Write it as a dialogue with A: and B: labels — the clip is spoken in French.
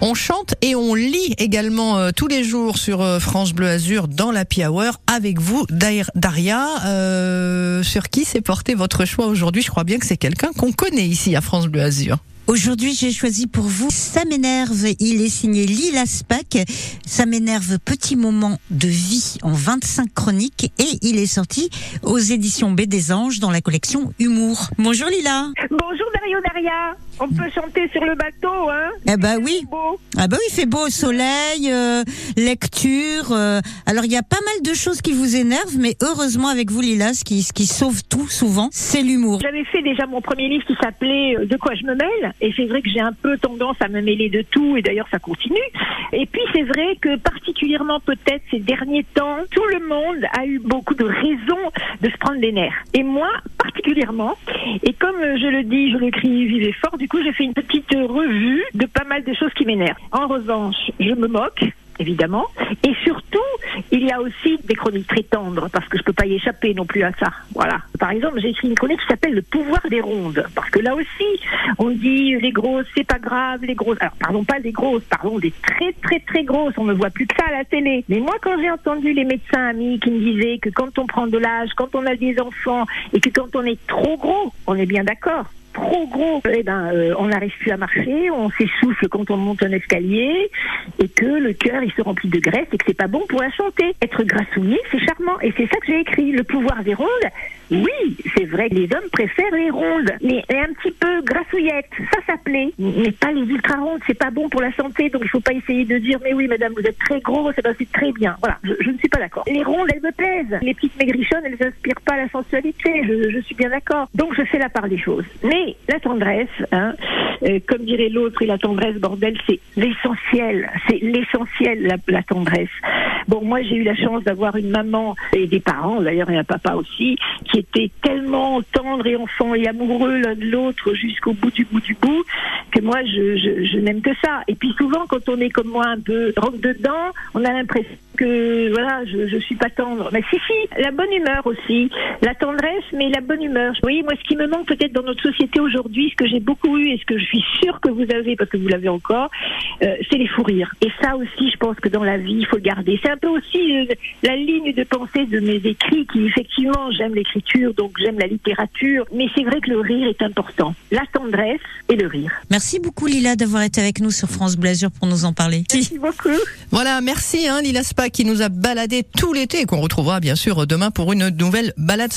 A: On chante et on lit également euh, tous les jours sur euh, France Bleu Azur dans la Hour avec vous, Daria. Euh, sur qui s'est porté votre choix aujourd'hui? Je crois bien que c'est quelqu'un qu'on connaît ici à France Bleu Azur.
B: Aujourd'hui, j'ai choisi pour vous Ça m'énerve. Il est signé Lila Spack. Ça m'énerve, petit moment de vie en 25 chroniques et il est sorti aux éditions B des Anges dans la collection Humour. Bonjour Lila.
C: Bonjour Dario Daria. On peut chanter sur le bateau, hein
B: Eh ben oui.
C: Beau.
B: Ah bah oui, il fait beau au soleil, euh, lecture. euh, alors il y a pas mal de choses qui vous énervent, mais heureusement avec vous Lila, ce qui, ce qui sauve tout souvent, c'est l'humour.
C: J'avais fait déjà mon premier livre qui s'appelait euh, De quoi je me mêle et c'est vrai que j'ai un peu tendance à me mêler de tout et d'ailleurs ça continue. Et puis c'est vrai que particulièrement peut-être ces derniers temps, tout le monde a eu beaucoup de raisons de se prendre les nerfs. Et moi particulièrement. Et comme je le dis, je l'écris vivez fort, du coup j'ai fait une petite revue de pas mal de choses qui m'énervent. En revanche, je me moque évidemment. Et surtout, il y a aussi des chroniques très tendres, parce que je peux pas y échapper non plus à ça. Voilà. Par exemple, j'ai écrit une chronique qui s'appelle Le pouvoir des rondes, parce que là aussi, on dit les grosses, c'est pas grave, les grosses. Alors, pardon pas des grosses, pardon des très très très grosses. On ne voit plus que ça à la télé. Mais moi, quand j'ai entendu les médecins amis qui me disaient que quand on prend de l'âge, quand on a des enfants, et que quand on est trop gros, on est bien d'accord trop gros, eh ben, euh, on n'arrive plus à marcher, on s'essouffle quand on monte un escalier, et que le cœur il se remplit de graisse et que c'est pas bon pour la santé. Être grassouillet, c'est charmant, et c'est ça que j'ai écrit. Le pouvoir des rondes, oui, c'est vrai les hommes préfèrent les rondes, mais un petit peu grassouillettes, ça ça plaît. Mais pas les ultra rondes, c'est pas bon pour la santé, donc il faut pas essayer de dire mais oui madame vous êtes très gros, c'est c'est très bien. Voilà, je, je ne suis pas d'accord. Les rondes elles me plaisent, les petites maigrichonnes elles inspirent pas la sensualité, je, je suis bien d'accord. Donc je fais la part des choses. Mais la tendresse, hein, euh, comme dirait l'autre, et la tendresse bordel, c'est l'essentiel, c'est l'essentiel la, la tendresse. Bon, moi j'ai eu la chance d'avoir une maman et des parents d'ailleurs et un papa aussi qui étaient tellement tendres et enfants et amoureux l'un de l'autre jusqu'au bout du bout du bout que moi je, je, je n'aime que ça. Et puis souvent quand on est comme moi un peu dedans, on a l'impression que voilà, je, je suis pas tendre. Mais si si, la bonne humeur aussi, la tendresse, mais la bonne humeur. Vous voyez, moi ce qui me manque peut-être dans notre société aujourd'hui, ce que j'ai beaucoup eu et ce que je suis sûre que vous avez parce que vous l'avez encore, euh, c'est les fous rires. Et ça aussi, je pense que dans la vie, il faut le garder. C'est un peu aussi euh, la ligne de pensée de mes écrits qui effectivement j'aime l'écriture, donc j'aime la littérature, mais c'est vrai que le rire est important. La tendresse et le rire.
B: Merci beaucoup Lila d'avoir été avec nous sur France Blasure pour nous en parler.
C: Merci beaucoup.
A: Voilà, merci hein, Lila Spa qui nous a baladé tout l'été et qu'on retrouvera bien sûr demain pour une nouvelle balade